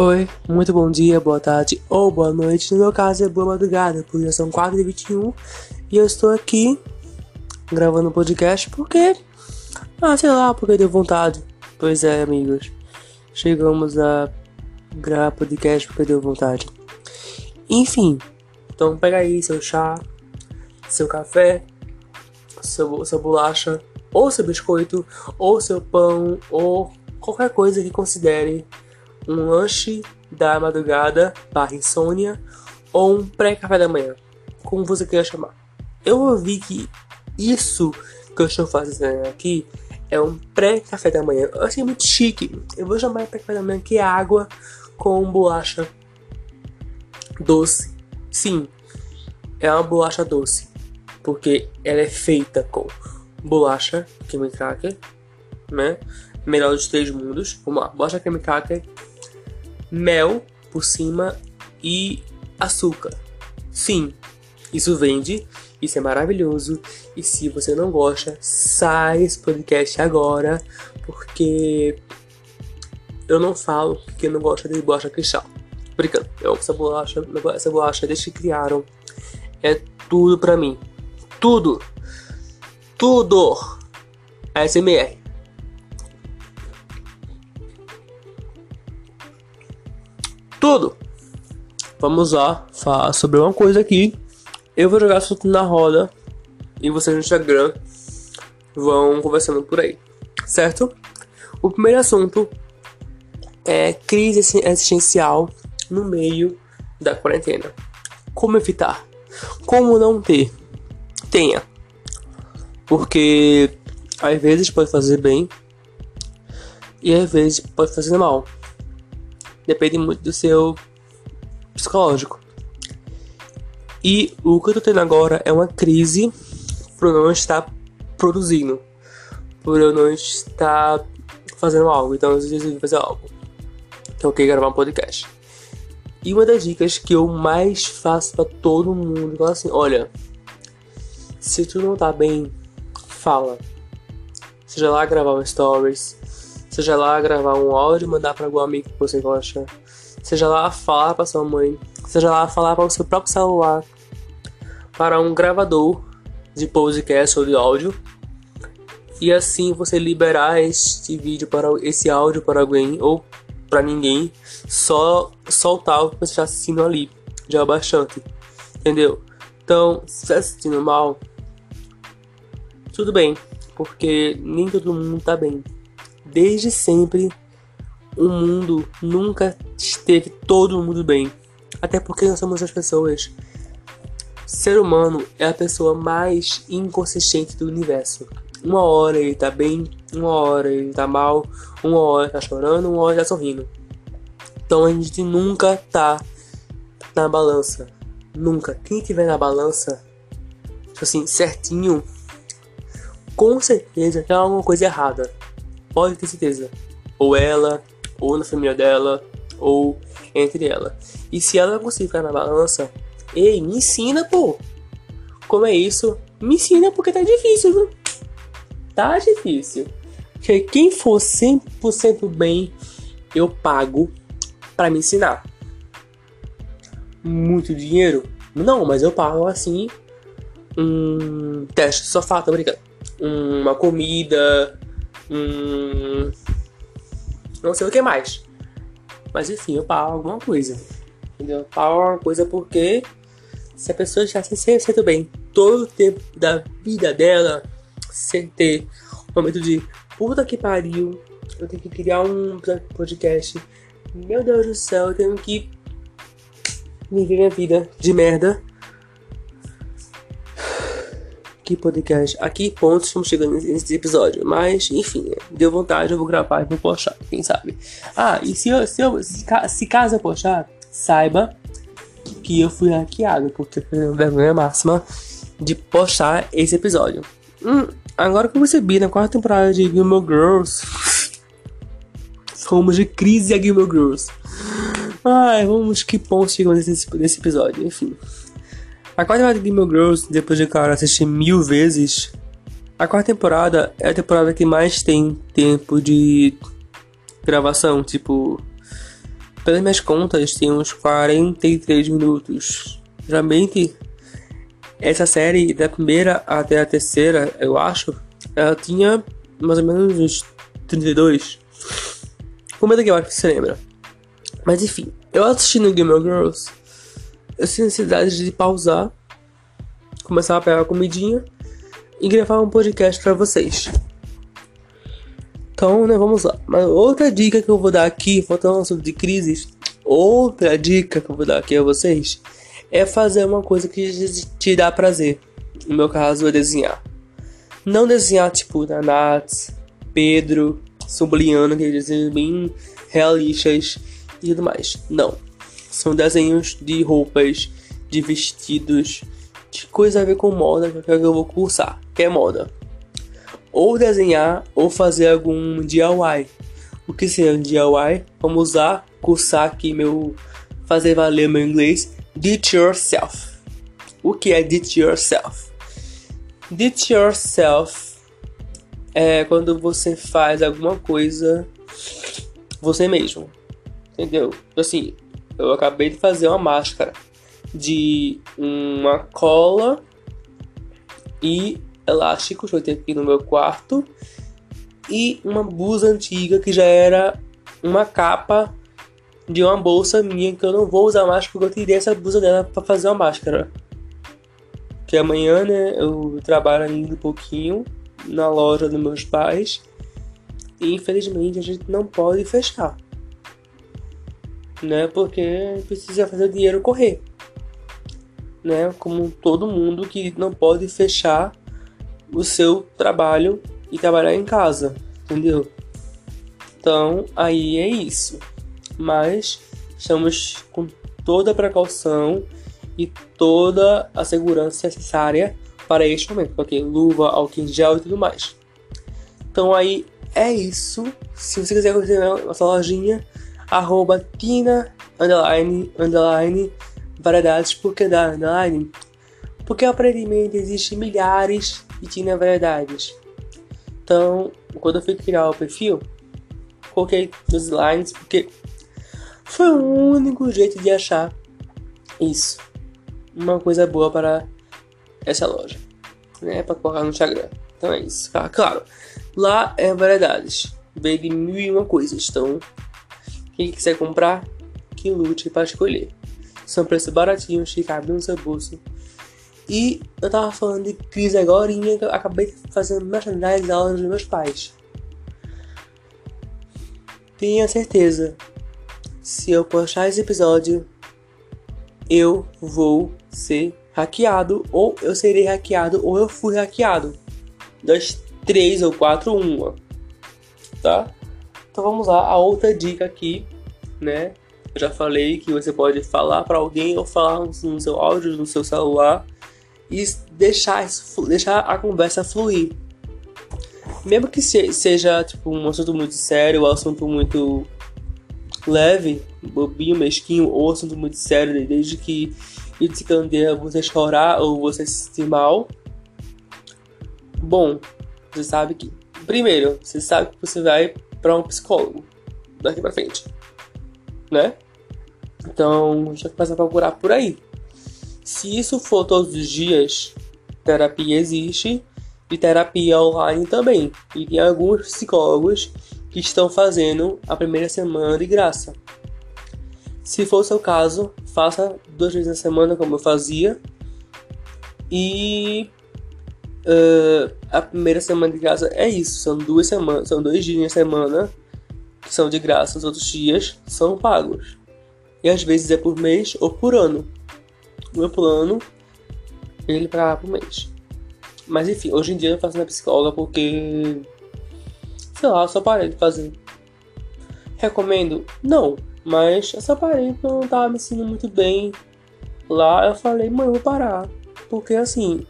Oi, muito bom dia, boa tarde ou boa noite. No meu caso é boa madrugada, porque já são 4h21 e eu estou aqui gravando um podcast porque. Ah, sei lá, porque deu vontade. Pois é, amigos. Chegamos a gravar podcast porque deu vontade. Enfim, então pega aí seu chá, seu café, seu, sua bolacha, ou seu biscoito, ou seu pão, ou qualquer coisa que considere um lanche da madrugada barra insônia ou um pré-café da manhã, como você queira chamar. Eu ouvi que isso que eu estou fazendo aqui é um pré-café da manhã. Eu achei muito chique. Eu vou chamar de pré-café da manhã que é água com bolacha doce. Sim, é uma bolacha doce, porque ela é feita com bolacha, cream cracker, né? Melhor dos três mundos. Vamos lá, bolacha cream cracker, mel por cima e açúcar. Sim, isso vende, isso é maravilhoso. E se você não gosta, sai esse podcast agora, porque eu não falo que eu não gosto de bolacha cristal. Brincando, eu amo essa bolacha, essa bolacha desde que criaram. É tudo pra mim. Tudo. Tudo. ASMR. Tudo. Vamos lá falar sobre uma coisa aqui. Eu vou jogar assunto na roda e vocês no Instagram vão conversando por aí, certo? O primeiro assunto é crise existencial no meio da quarentena. Como evitar? Como não ter? Tenha. Porque às vezes pode fazer bem e às vezes pode fazer mal depende muito do seu psicológico. E o que eu tô tendo agora é uma crise por eu não estar produzindo, por eu não estar fazendo algo. Então eu decidi fazer algo. Então eu queria gravar um podcast. E uma das dicas que eu mais faço para todo mundo é assim: olha, se tu não tá bem, fala. Seja lá gravar um stories, Seja lá gravar um áudio mandar para algum amigo que você gosta. Seja lá falar para sua mãe. Seja lá falar para o seu próprio celular. Para um gravador de podcast ou de áudio. E assim você liberar este vídeo para esse áudio para alguém ou para ninguém. Só soltar o que você está assistindo ali. Já é bastante. Entendeu? Então, se está assistindo mal, tudo bem, porque nem todo mundo tá bem desde sempre o mundo nunca esteve todo mundo bem. Até porque nós somos as pessoas. Ser humano é a pessoa mais inconsistente do universo. Uma hora ele tá bem, uma hora ele tá mal, uma hora tá chorando, uma hora tá sorrindo. Então a gente nunca tá na balança. Nunca. Quem tiver na balança, tipo assim, certinho, com certeza tem alguma coisa errada pode ter certeza. Ou ela, ou na família dela, ou entre ela. E se ela não conseguir ficar na balança, ei, me ensina, pô. Como é isso? Me ensina porque tá difícil, viu? Tá difícil. Porque quem for 100% bem, eu pago para me ensinar. Muito dinheiro? Não, mas eu pago assim um teste só falta brincando. Uma comida, Hum, não sei o que mais. Mas enfim, eu pago alguma coisa. Entendeu? Eu pago alguma coisa porque se a pessoa já se sente bem todo o tempo da vida dela, sem ter um momento de puta que pariu, eu tenho que criar um podcast. Meu Deus do céu, eu tenho que viver minha vida de merda que podcast, a que ponto estamos chegando nesse episódio. Mas, enfim, deu vontade, eu vou gravar e vou postar, quem sabe. Ah, e se, eu, se, eu, se, caso eu postar, saiba que eu fui hackeado, porque foi vergonha máxima de postar esse episódio. Hum, agora que eu percebi, na quarta temporada de Gilmore Girls, fomos de crise a Gilmore Girls. Ai, vamos que ponto chegamos nesse, nesse episódio, enfim. A quarta temporada de of Girls, depois de cara assistir mil vezes, a quarta temporada é a temporada que mais tem tempo de gravação, tipo Pelas minhas contas, tem uns 43 minutos. Geralmente, essa série, da primeira até a terceira, eu acho, ela tinha mais ou menos uns 32. Comenta aqui acho que você lembra. Mas enfim, eu assistindo Game of Girls, eu tinha necessidade de pausar, começar a pegar a comidinha e gravar um podcast para vocês. Então, né, vamos lá. Mas outra dica que eu vou dar aqui, faltando assunto de crises, outra dica que eu vou dar aqui a vocês é fazer uma coisa que te dá prazer. No meu caso, é desenhar. Não desenhar tipo Nats, Pedro, Subliano, que desenhos bem realistas e tudo mais. Não. São desenhos de roupas, de vestidos, de coisa a ver com moda que eu vou cursar, que é moda ou desenhar ou fazer algum DIY. O que seria um DIY? Vamos usar, cursar aqui meu fazer valer meu inglês. Teach yourself. O que é teach yourself? Teach yourself é quando você faz alguma coisa você mesmo. Entendeu? Assim, eu acabei de fazer uma máscara de uma cola e elásticos que eu tenho aqui no meu quarto e uma blusa antiga que já era uma capa de uma bolsa minha que eu não vou usar mais porque eu tirei essa blusa dela para fazer uma máscara. Que amanhã, né, eu trabalho ainda um pouquinho na loja dos meus pais e infelizmente a gente não pode fechar. Né? Porque precisa fazer o dinheiro correr. Né? Como todo mundo que não pode fechar o seu trabalho e trabalhar em casa, entendeu? Então, aí é isso. Mas estamos com toda a precaução e toda a segurança necessária para este momento, porque luva, álcool em gel e tudo mais. Então aí é isso. Se você quiser conhecer nossa lojinha, arroba tina, underline, underline, variedades, porque da underline? Porque aparentemente existem milhares e tinha verdades. Então, quando eu fui criar o perfil, coloquei nos slides porque foi o único jeito de achar isso. Uma coisa boa para essa loja, né? Para colocar no Instagram. Então é isso. Ah, claro, lá é variedades. Veio de mil e uma coisas. Então, quem quiser comprar, que lute para escolher. São preços baratinhos que cabem no seu bolso e eu tava falando de crise agora e eu acabei fazendo merchandising da aula dos meus pais. Tenha certeza, se eu postar esse episódio, eu vou ser hackeado, ou eu serei hackeado, ou eu fui hackeado. Das três ou quatro, uma. Tá? Então vamos lá, a outra dica aqui, né? Eu já falei que você pode falar para alguém ou falar no seu áudio, no seu celular e deixar, deixar a conversa fluir. Mesmo que seja tipo, um assunto muito sério, um assunto muito leve, bobinho, mesquinho, ou assunto muito sério, desde que candeia você chorar ou você se sentir mal. Bom, você sabe que. Primeiro, você sabe que você vai para um psicólogo daqui para frente, né? Então, já começa a procurar por aí. Se isso for todos os dias, terapia existe e terapia online também. E tem alguns psicólogos que estão fazendo a primeira semana de graça. Se for o seu caso, faça duas vezes na semana, como eu fazia. E uh, a primeira semana de graça é isso. São duas semanas, são dois dias na semana que são de graça. Os outros dias são pagos. E às vezes é por mês ou por ano meu plano ele pra por mês. Mas enfim, hoje em dia eu faço na psicóloga porque. Sei lá, só parei de fazer. Recomendo? Não, mas eu só parei porque eu não tava me sentindo muito bem lá. Eu falei, eu vou parar. Porque assim.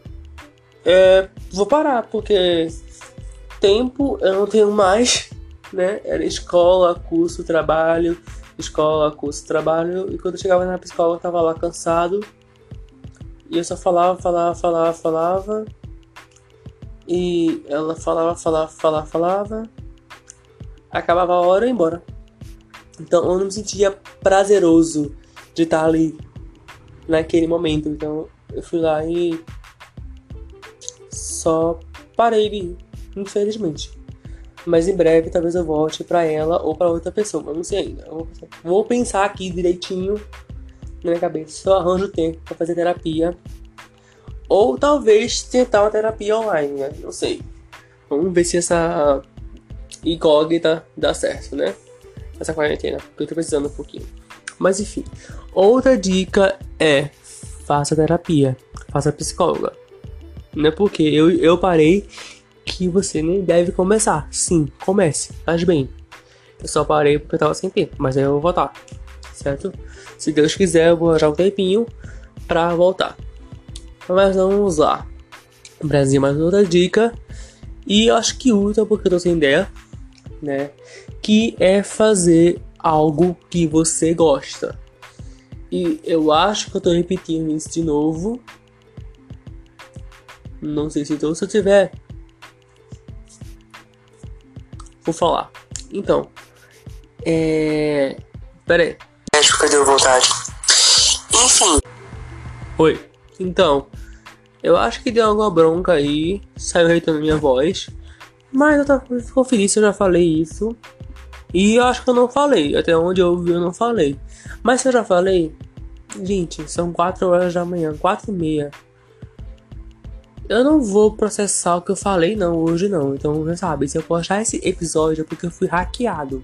É, vou parar, porque tempo eu não tenho mais, né? Era escola, curso, trabalho, escola, curso, trabalho. E quando eu chegava na psicóloga, eu tava lá cansado e eu só falava, falava, falava, falava. E ela falava, falava, falava, falava. Acabava a hora e ia embora. Então eu não me sentia prazeroso de estar ali naquele momento. Então eu fui lá e só parei infelizmente. Mas em breve talvez eu volte para ela ou para outra pessoa, eu não sei ainda. Vou pensar aqui direitinho na minha cabeça se eu arranjo tempo para fazer terapia. Ou talvez tentar uma terapia online, né? Não sei. Vamos ver se essa incógnita dá certo, né? Essa quarentena, porque eu tô precisando um pouquinho. Mas enfim, outra dica é faça terapia, faça psicóloga. Não é porque eu, eu parei que você nem deve começar. Sim, comece, faz bem. Eu só parei porque eu tava sem tempo, mas aí eu vou voltar, certo? Se Deus quiser, eu vou arranjar um tempinho pra voltar. Mas vamos lá. Brasil, mais outra dica. E eu acho que útil porque eu tô sem ideia, né? Que é fazer algo que você gosta. E eu acho que eu tô repetindo isso de novo. Não sei se então, se eu tiver. Vou falar. Então. É. Pera aí. Acho que deu vontade. Enfim. Oi. Então. Eu acho que deu alguma bronca aí. Saiu reitando minha voz. Mas eu tava, feliz se eu já falei isso. E eu acho que eu não falei. Até onde eu ouvi, eu não falei. Mas se eu já falei, gente, são 4 horas da manhã, 4 e meia. Eu não vou processar o que eu falei, não, hoje não. Então, você sabe, se eu postar esse episódio é porque eu fui hackeado.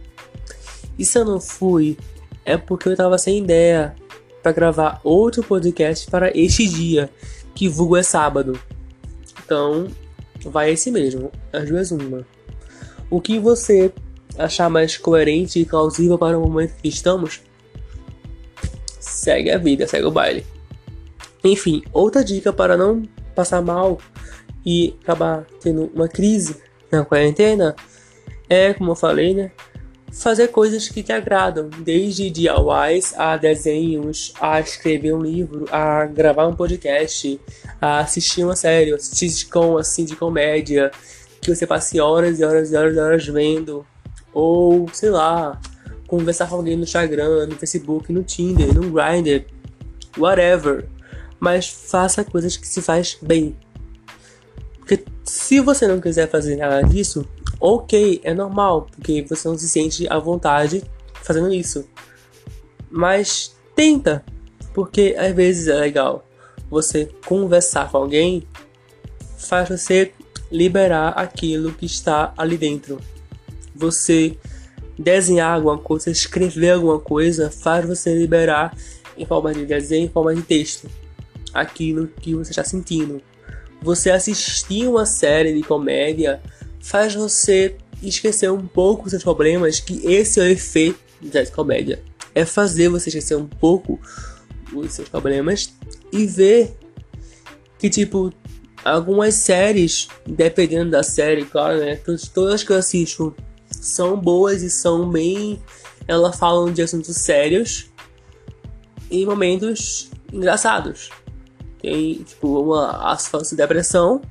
E se eu não fui, é porque eu tava sem ideia para gravar outro podcast para este dia, que vulgo é sábado. Então, vai esse mesmo, as duas uma. O que você achar mais coerente e plausível para o momento que estamos, segue a vida, segue o baile. Enfim, outra dica para não passar mal e acabar tendo uma crise na quarentena é, como eu falei, né? Fazer coisas que te agradam, desde DIYs a desenhos, a escrever um livro, a gravar um podcast, a assistir uma série, assistir sitcom assim de comédia, que você passe horas e horas e horas e horas vendo, ou, sei lá, conversar com alguém no Instagram, no Facebook, no Tinder, no Grindr, whatever. Mas faça coisas que se faz bem. Porque se você não quiser fazer nada disso, ok, é normal, porque você não se sente à vontade fazendo isso. Mas tenta, porque às vezes é legal você conversar com alguém, faz você liberar aquilo que está ali dentro você desenhar alguma coisa, escrever alguma coisa, faz você liberar em forma de desenho, em forma de texto, aquilo que você está sentindo. Você assistir uma série de comédia faz você esquecer um pouco seus problemas, que esse é o efeito da comédia. É fazer você esquecer um pouco os seus problemas e ver que, tipo, algumas séries, dependendo da série, claro, né? Todas que eu assisto são boas e são bem. Elas falam de assuntos sérios e momentos engraçados. Tem, tipo, uma, as falas de depressão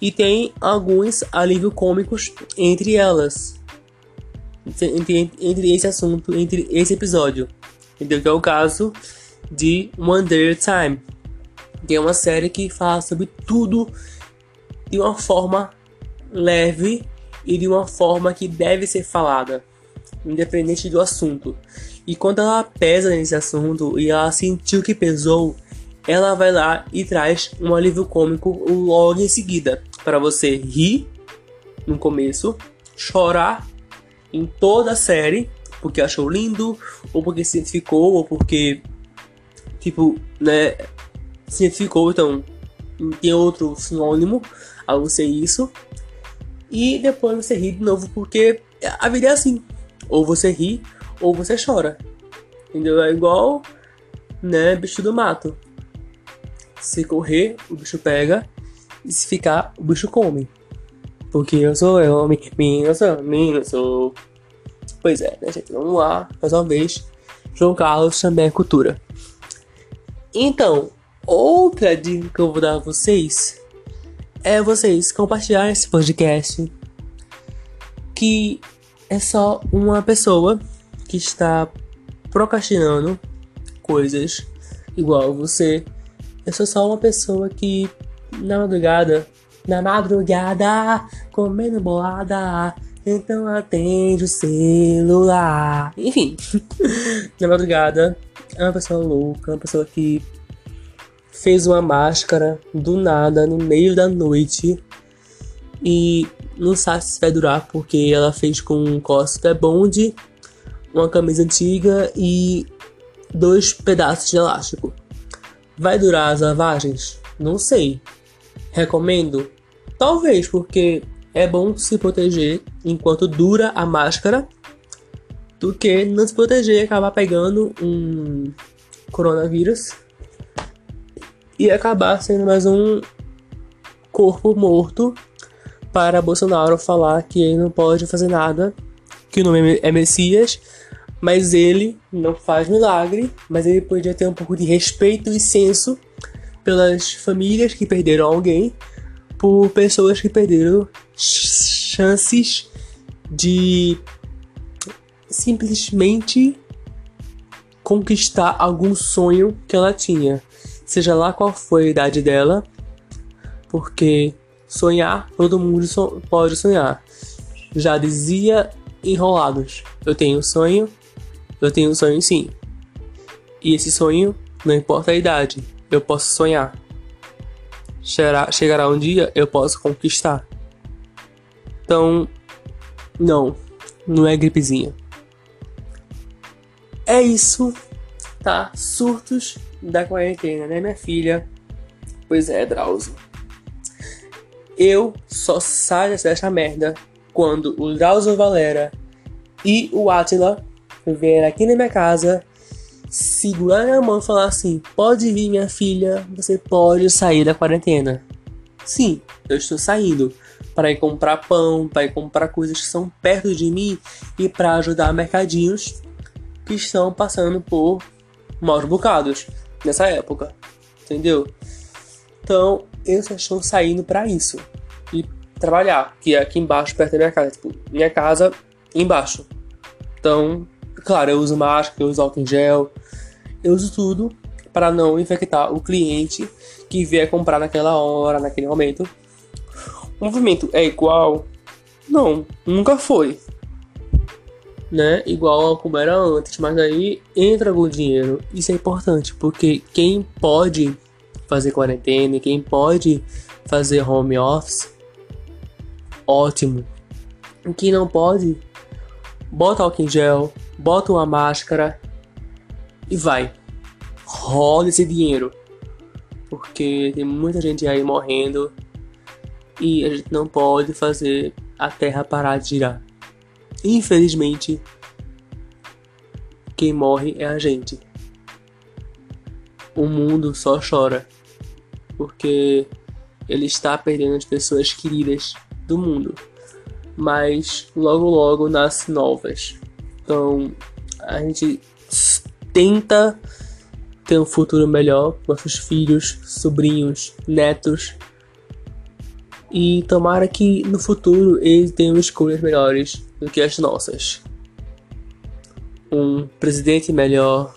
e tem alguns alívios cômicos entre elas. Entre, entre esse assunto, entre esse episódio. Entendeu? Que é o caso de One Day Time. Que é uma série que fala sobre tudo de uma forma leve e de uma forma que deve ser falada, independente do assunto. E quando ela pesa nesse assunto e ela sentiu que pesou, ela vai lá e traz um alívio cômico logo em seguida para você rir no começo, chorar em toda a série porque achou lindo ou porque se identificou ou porque tipo, né, se identificou, então tem outro sinônimo a você isso e depois você ri de novo, porque a vida é assim. Ou você ri, ou você chora. Entendeu? É igual, né, bicho do mato. Se correr, o bicho pega. E se ficar, o bicho come. Porque eu sou eu, menino, sou menino, sou. Pois é, né, gente? Vamos lá, mais uma vez. João Carlos também é cultura. Então, outra dica que eu vou dar a vocês é vocês compartilharem esse podcast que é só uma pessoa que está procrastinando coisas igual você. Eu sou só uma pessoa que na madrugada, na madrugada, comendo bolada, então atende o celular. Enfim, na madrugada é uma pessoa louca, uma pessoa que fez uma máscara do nada no meio da noite e não sabe se vai durar porque ela fez com um Costa Bond, uma camisa antiga e dois pedaços de elástico. Vai durar as lavagens? Não sei. Recomendo? Talvez, porque é bom se proteger enquanto dura a máscara do que não se proteger e acabar pegando um coronavírus e acabar sendo mais um corpo morto para Bolsonaro falar que ele não pode fazer nada, que o nome é Messias, mas ele não faz milagre, mas ele podia ter um pouco de respeito e senso pelas famílias que perderam alguém, por pessoas que perderam chances de simplesmente conquistar algum sonho que ela tinha, seja lá qual foi a idade dela, porque sonhar todo mundo pode sonhar. Já dizia Enrolados: Eu tenho um sonho, eu tenho um sonho sim. E esse sonho, não importa a idade, eu posso sonhar. Chegará, chegará um dia, eu posso conquistar. Então, não, não é gripezinha. É isso, tá? Surtos da quarentena, né, minha filha? Pois é, Drauzio. Eu só saio dessa merda quando o Drauzio Valera e o Atila vier aqui na minha casa, segurar minha mão e falar assim: pode vir, minha filha, você pode sair da quarentena. Sim, eu estou saindo para ir comprar pão, para ir comprar coisas que são perto de mim e para ajudar mercadinhos que estão passando por maus bocados nessa época, entendeu? Então eu estou saindo para isso e trabalhar, que é aqui embaixo perto da minha casa, tipo, minha casa embaixo. Então Claro, eu uso máscara, eu uso álcool em gel, eu uso tudo para não infectar o cliente que vier comprar naquela hora, naquele momento. O movimento é igual? Não, nunca foi. Né? Igual como era antes, mas aí entra algum dinheiro. Isso é importante, porque quem pode fazer quarentena, quem pode fazer home office, ótimo. Quem não pode, bota álcool em gel, bota uma máscara e vai. Rola esse dinheiro. Porque tem muita gente aí morrendo e a gente não pode fazer a terra parar de girar. Infelizmente, quem morre é a gente. O mundo só chora porque ele está perdendo as pessoas queridas do mundo. Mas logo logo nascem novas. Então, a gente tenta ter um futuro melhor nossos filhos, sobrinhos, netos. E tomara que no futuro eles tenham escolhas melhores do que as nossas. Um presidente melhor,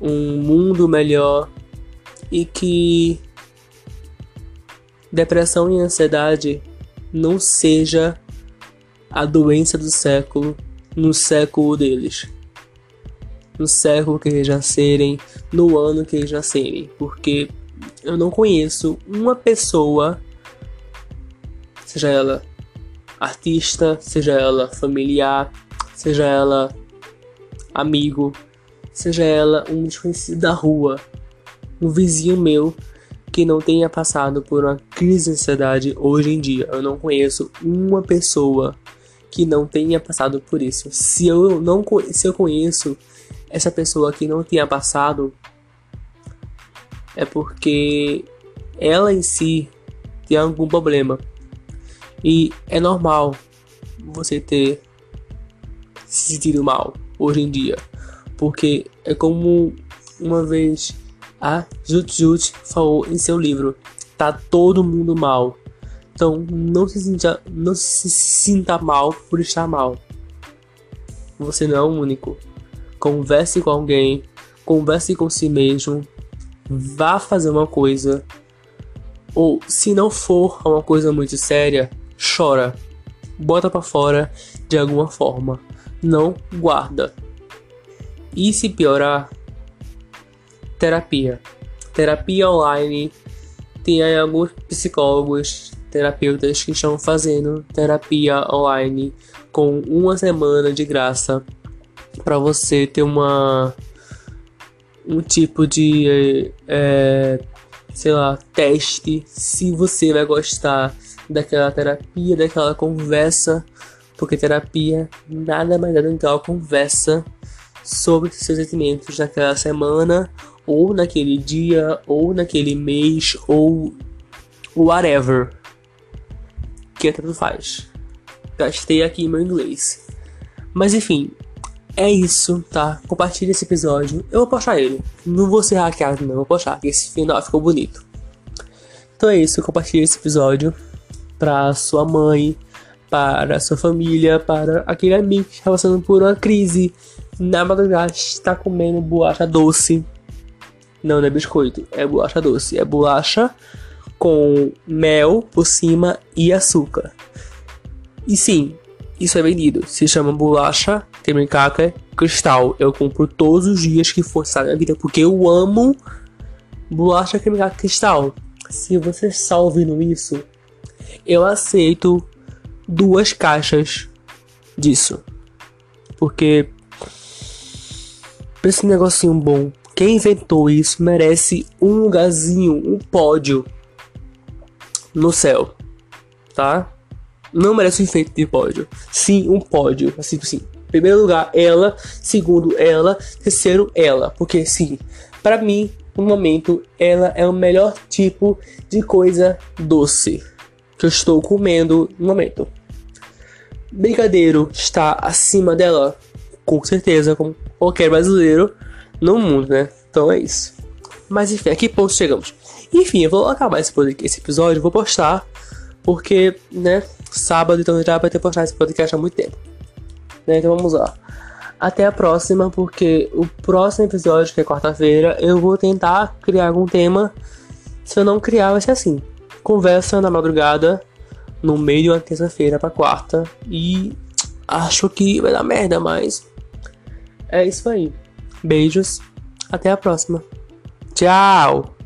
um mundo melhor e que depressão e ansiedade não seja a doença do século no século deles. No século que eles nascerem, no ano que eles nascerem. Porque eu não conheço uma pessoa, seja ela artista, seja ela familiar, seja ela amigo, seja ela um desconhecido da rua, um vizinho meu que não tenha passado por uma crise de ansiedade hoje em dia. Eu não conheço uma pessoa que não tenha passado por isso. Se eu não se eu conheço essa pessoa que não tenha passado, é porque ela em si tem algum problema. E é normal você ter se sentido mal hoje em dia. Porque é como uma vez a Jut Jut falou em seu livro: tá todo mundo mal. Então não se sinta, não se sinta mal por estar mal. Você não é o único. Converse com alguém, converse com si mesmo, vá fazer uma coisa. Ou se não for uma coisa muito séria, chora. Bota para fora de alguma forma. Não guarda. E se piorar, terapia. Terapia online. Tem alguns psicólogos, terapeutas que estão fazendo terapia online com uma semana de graça para você ter uma um tipo de é, sei lá teste se você vai gostar daquela terapia daquela conversa porque terapia nada mais é do que uma conversa sobre seus sentimentos naquela semana ou naquele dia ou naquele mês ou whatever que tanto faz gastei aqui meu inglês mas enfim é isso, tá? Compartilhe esse episódio. Eu vou postar ele. Não vou ser hackeado, não. Vou postar. Esse final ficou bonito. Então é isso. Compartilhe esse episódio pra sua mãe, para sua família, para aquele amigo que está passando por uma crise. Na madrugada está comendo bolacha doce. Não, não é biscoito. É bolacha doce. É bolacha com mel por cima e açúcar. E sim, isso é vendido. Se chama bolacha Temencaca Cristal. Eu compro todos os dias que for na vida, porque eu amo bolacha Temencaca Cristal. Se você está ouvindo isso, eu aceito duas caixas disso. Porque esse negocinho bom, quem inventou isso merece um lugarzinho, um pódio no céu, tá? não merece um enfeite de pódio. Sim, um pódio. Assim, assim. Primeiro lugar, ela. Segundo, ela. Terceiro, ela. Porque, sim, para mim, no momento, ela é o melhor tipo de coisa doce que eu estou comendo no momento. Brigadeiro está acima dela, com certeza, como qualquer brasileiro no mundo, né? Então é isso. Mas enfim, a que ponto chegamos? Enfim, eu vou acabar esse, esse episódio, vou postar, porque, né, sábado, então já vai ter postado esse podcast há muito tempo. Né? Então vamos lá. Até a próxima, porque o próximo episódio, que é quarta-feira, eu vou tentar criar algum tema. Se eu não criar, vai ser assim: conversa na madrugada, no meio de uma terça-feira pra quarta. E acho que vai dar merda, mas é isso aí. Beijos, até a próxima. Tchau!